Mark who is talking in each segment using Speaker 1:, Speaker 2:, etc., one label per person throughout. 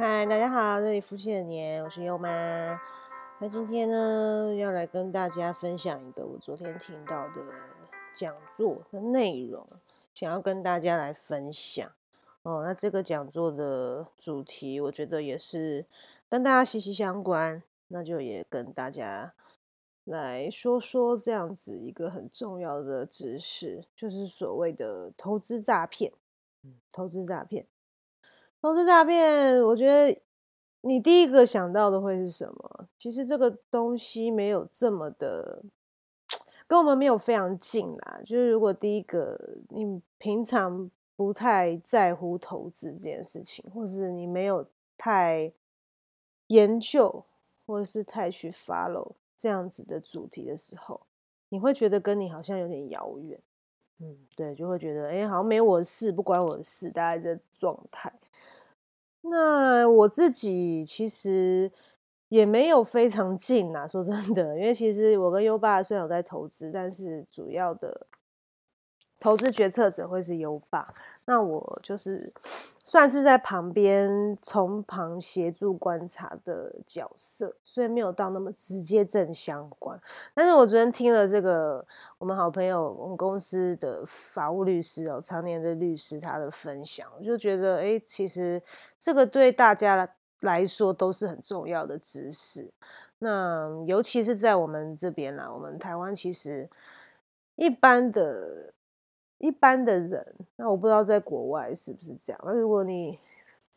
Speaker 1: 嗨，大家好，这里夫妻的年，我是优妈。那今天呢，要来跟大家分享一个我昨天听到的讲座的内容，想要跟大家来分享。哦，那这个讲座的主题，我觉得也是跟大家息息相关，那就也跟大家来说说这样子一个很重要的知识，就是所谓的投资诈骗。投资诈骗。投资诈骗，我觉得你第一个想到的会是什么？其实这个东西没有这么的，跟我们没有非常近啦。就是如果第一个你平常不太在乎投资这件事情，或是你没有太研究，或者是太去 follow 这样子的主题的时候，你会觉得跟你好像有点遥远。嗯，对，就会觉得哎，好像没我的事，不关我的事，大概这状态。那我自己其实也没有非常近呐，说真的，因为其实我跟优爸虽然有在投资，但是主要的投资决策者会是优爸。那我就是算是在旁边从旁协助观察的角色，所以没有到那么直接正相关。但是我昨天听了这个我们好朋友我们公司的法务律师哦，常年的律师他的分享，我就觉得哎，其实这个对大家来说都是很重要的知识。那尤其是在我们这边啦，我们台湾其实一般的。一般的人，那我不知道在国外是不是这样。那如果你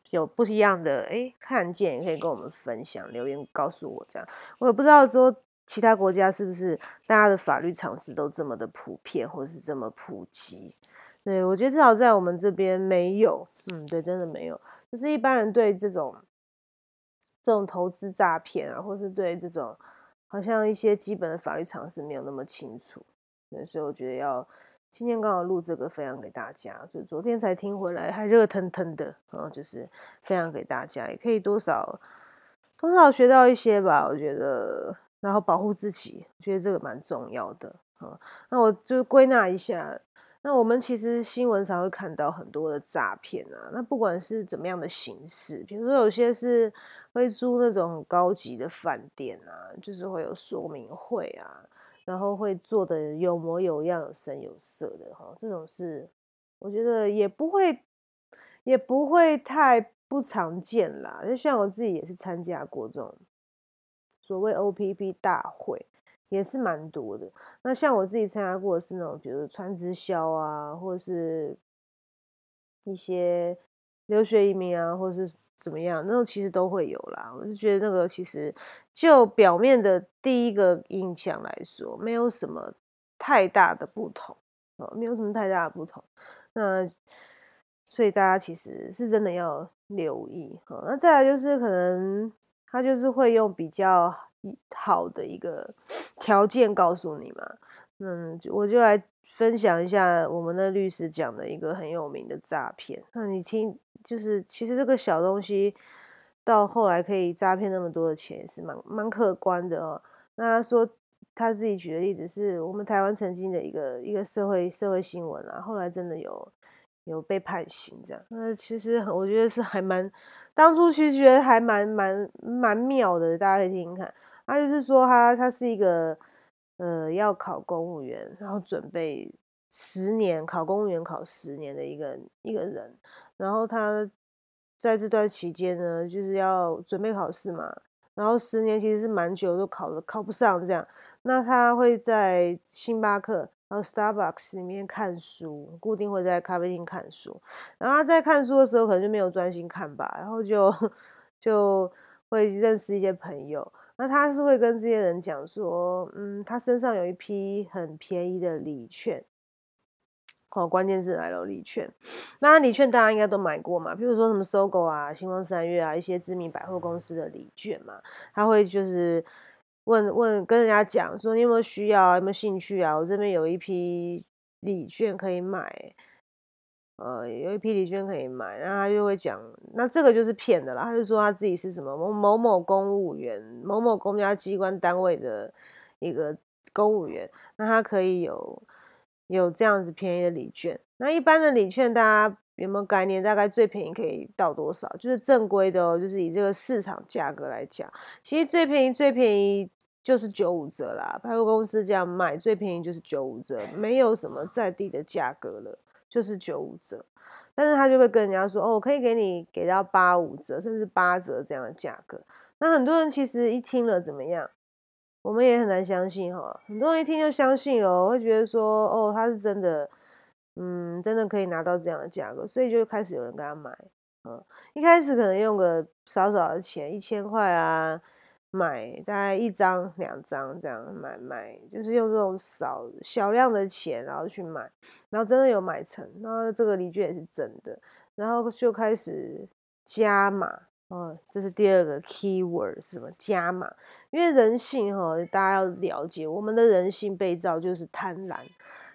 Speaker 1: 有不一样的哎看见，也可以跟我们分享，留言告诉我。这样我也不知道说其他国家是不是大家的法律常识都这么的普遍，或是这么普及。对我觉得至少在我们这边没有，嗯，对，真的没有。就是一般人对这种这种投资诈骗啊，或是对这种好像一些基本的法律常识没有那么清楚。所以我觉得要。今天刚好录这个分享给大家，就昨天才听回来，还热腾腾的，然后就是分享给大家，也可以多少多少学到一些吧，我觉得，然后保护自己，我觉得这个蛮重要的啊。那我就归纳一下，那我们其实新闻上会看到很多的诈骗啊，那不管是怎么样的形式，比如说有些是会租那种很高级的饭店啊，就是会有说明会啊。然后会做的有模有样、有声有色的哈，这种是我觉得也不会，也不会太不常见啦。就像我自己也是参加过这种所谓 OPP 大会，也是蛮多的。那像我自己参加过的是那种，比如传直销啊，或者是一些留学移民啊，或是。怎么样？那种其实都会有啦。我就觉得那个其实就表面的第一个印象来说，没有什么太大的不同啊，没有什么太大的不同。那所以大家其实是真的要留意哈。那再来就是可能他就是会用比较好的一个条件告诉你嘛。嗯，我就来分享一下我们的律师讲的一个很有名的诈骗。那你听。就是其实这个小东西到后来可以诈骗那么多的钱，也是蛮蛮可观的哦。那他说他自己举的例子是我们台湾曾经的一个一个社会社会新闻啊，后来真的有有被判刑这样。那其实我觉得是还蛮当初其实觉得还蛮蛮蛮妙的，大家可以听听看。他就是说他他是一个呃要考公务员，然后准备十年考公务员考十年的一个一个人。然后他在这段期间呢，就是要准备考试嘛。然后十年其实是蛮久，都考了考不上这样。那他会在星巴克、然后 Starbucks 里面看书，固定会在咖啡厅看书。然后他在看书的时候，可能就没有专心看吧，然后就 就会认识一些朋友。那他是会跟这些人讲说，嗯，他身上有一批很便宜的礼券。哦，关键字来了，礼券。那礼券大家应该都买过嘛？比如说什么搜狗啊、星光三月啊，一些知名百货公司的礼券嘛。他会就是问问跟人家讲说，你有没有需要，有没有兴趣啊？我这边有一批礼券可以买，呃，有一批礼券可以买。然后他就会讲，那这个就是骗的啦。他就说他自己是什么某某某公务员、某某公家机关单位的一个公务员，那他可以有。有这样子便宜的礼券，那一般的礼券大家有没有概念？大概最便宜可以到多少？就是正规的哦，就是以这个市场价格来讲，其实最便宜最便宜就是九五折啦。百货公司这样卖，最便宜就是九五折，没有什么在地的价格了，就是九五折。但是他就会跟人家说，哦，我可以给你给到八五折，甚至八折这样的价格。那很多人其实一听了怎么样？我们也很难相信哈。很多人一听就相信了，会觉得说，哦，他是真的。嗯，真的可以拿到这样的价格，所以就开始有人跟他买。嗯，一开始可能用个少少的钱，一千块啊，买大概一张、两张这样买买，就是用这种少小量的钱，然后去买，然后真的有买成，然后这个礼券也是真的，然后就开始加码。哦，这是第二个 key word 是什么？加码。因为人性哈，大家要了解，我们的人性被造就是贪婪。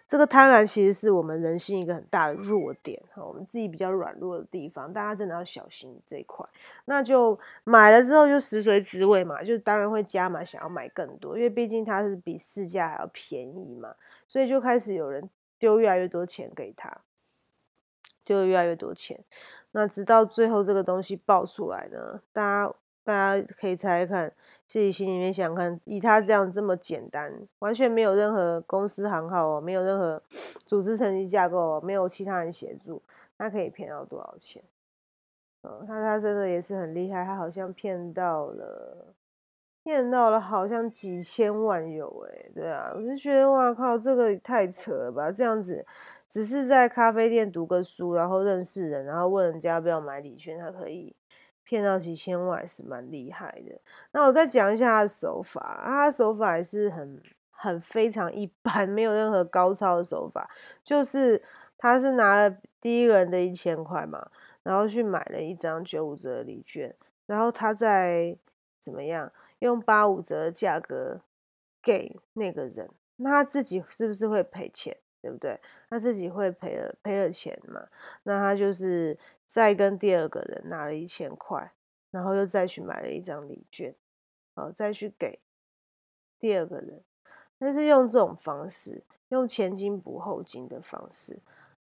Speaker 1: 这个贪婪其实是我们人性一个很大的弱点哈，我们自己比较软弱的地方，大家真的要小心这一块。那就买了之后就食髓知味嘛，就当然会加码，想要买更多，因为毕竟它是比市价还要便宜嘛，所以就开始有人丢越来越多钱给他，丢越来越多钱。那直到最后这个东西爆出来呢，大家大家可以猜看。自己心里面想看，以他这样这么简单，完全没有任何公司行号哦，没有任何组织层级架构哦，没有其他人协助，他可以骗到多少钱？嗯，他他真的也是很厉害，他好像骗到了，骗到了好像几千万有哎，对啊，我就觉得哇靠，这个太扯了吧？这样子只是在咖啡店读个书，然后认识人，然后问人家要不要买礼券，他可以。骗到几千万是蛮厉害的。那我再讲一下他的手法，他的手法也是很很非常一般，没有任何高超的手法。就是他是拿了第一个人的一千块嘛，然后去买了一张九五折的礼券，然后他再怎么样用八五折的价格给那个人，那他自己是不是会赔钱？对不对？他自己会赔了赔了钱嘛？那他就是。再跟第二个人拿了一千块，然后又再去买了一张礼券，哦，再去给第二个人，但是用这种方式，用前金补后金的方式，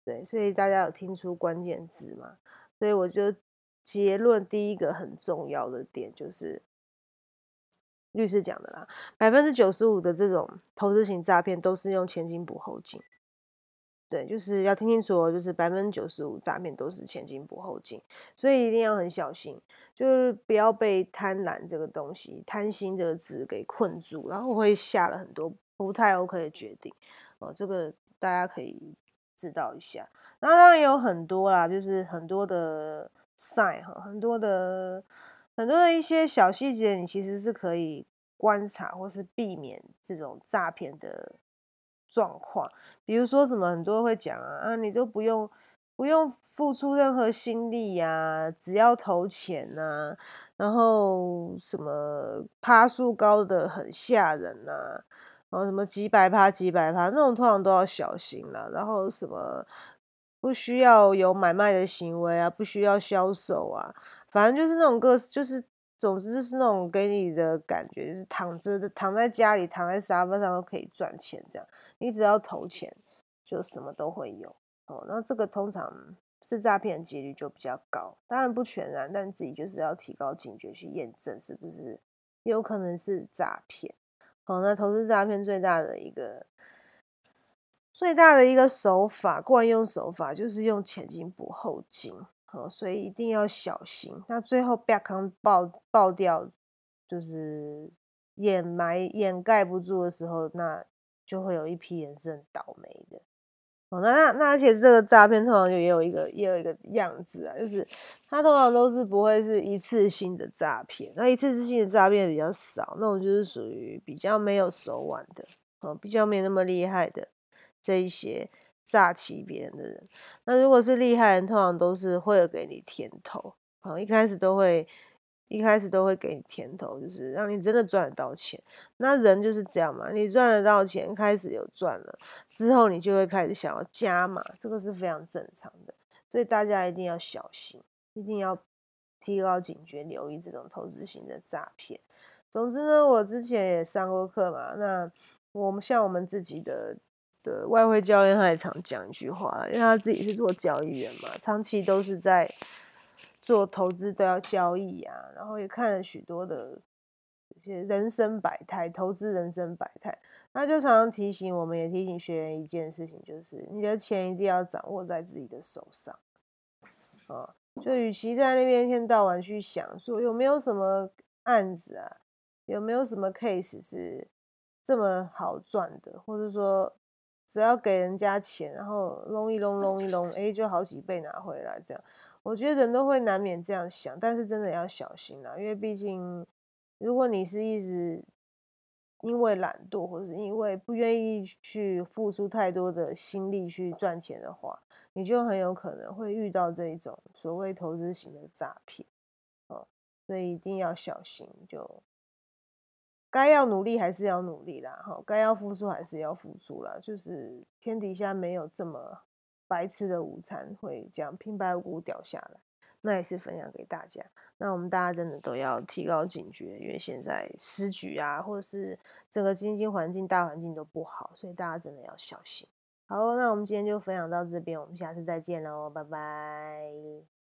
Speaker 1: 对，所以大家有听出关键字吗？所以我觉得结论第一个很重要的点就是律师讲的啦，百分之九十五的这种投资型诈骗都是用前金补后金。对，就是要听清楚，就是百分之九十五诈骗都是前金不后金，所以一定要很小心，就是不要被贪婪这个东西、贪心这个字给困住，然后会下了很多不太 OK 的决定。哦，这个大家可以知道一下。那当然有很多啦，就是很多的 sign 哈，很多的很多的一些小细节，你其实是可以观察或是避免这种诈骗的。状况，比如说什么，很多会讲啊啊，你都不用不用付出任何心力呀，只要投钱呐，然后什么趴数高的很吓人呐，然后什么几百趴几百趴那种，通常都要小心了。然后什么不需要有买卖的行为啊，不需要销售啊，反正就是那种个就是。总之就是那种给你的感觉，就是躺着躺在家里，躺在沙发上都可以赚钱，这样你只要投钱，就什么都会有哦。那这个通常是诈骗的几率就比较高，当然不全然，但自己就是要提高警觉去验证是不是有可能是诈骗。好，那投资诈骗最大的一个最大的一个手法，惯用手法就是用前金补后金。哦，所以一定要小心。那最后被康爆爆掉，就是掩埋掩盖不住的时候，那就会有一批人是很倒霉的。哦，那那那而且这个诈骗通常就也有一个也有一个样子啊，就是它通常都是不会是一次性的诈骗，那一次性的诈骗比较少，那种就是属于比较没有手腕的，哦，比较没那么厉害的这一些。诈欺别人的人，那如果是厉害人，通常都是会给你甜头，好，一开始都会，一开始都会给你甜头，就是让你真的赚得到钱。那人就是这样嘛，你赚得到钱，开始有赚了，之后你就会开始想要加码，这个是非常正常的，所以大家一定要小心，一定要提高警觉，留意这种投资型的诈骗。总之呢，我之前也上过课嘛，那我们像我们自己的。的外汇教练他也常讲一句话，因为他自己是做交易员嘛，长期都是在做投资都要交易啊，然后也看了许多的一些人生百态，投资人生百态，他就常常提醒我们，也提醒学员一件事情，就是你的钱一定要掌握在自己的手上啊，就与其在那边一天到晚去想说有没有什么案子啊，有没有什么 case 是。这么好赚的，或者说只要给人家钱，然后弄一弄弄一弄，哎，就好几倍拿回来。这样，我觉得人都会难免这样想，但是真的要小心啦，因为毕竟，如果你是一直因为懒惰，或者是因为不愿意去付出太多的心力去赚钱的话，你就很有可能会遇到这一种所谓投资型的诈骗哦，所以一定要小心就。该要努力还是要努力啦，哈，该要付出还是要付出啦。就是天底下没有这么白吃的午餐，会这样平白无故掉下来。那也是分享给大家。那我们大家真的都要提高警觉，因为现在时局啊，或者是整个经济环境、大环境都不好，所以大家真的要小心。好，那我们今天就分享到这边，我们下次再见喽，拜拜。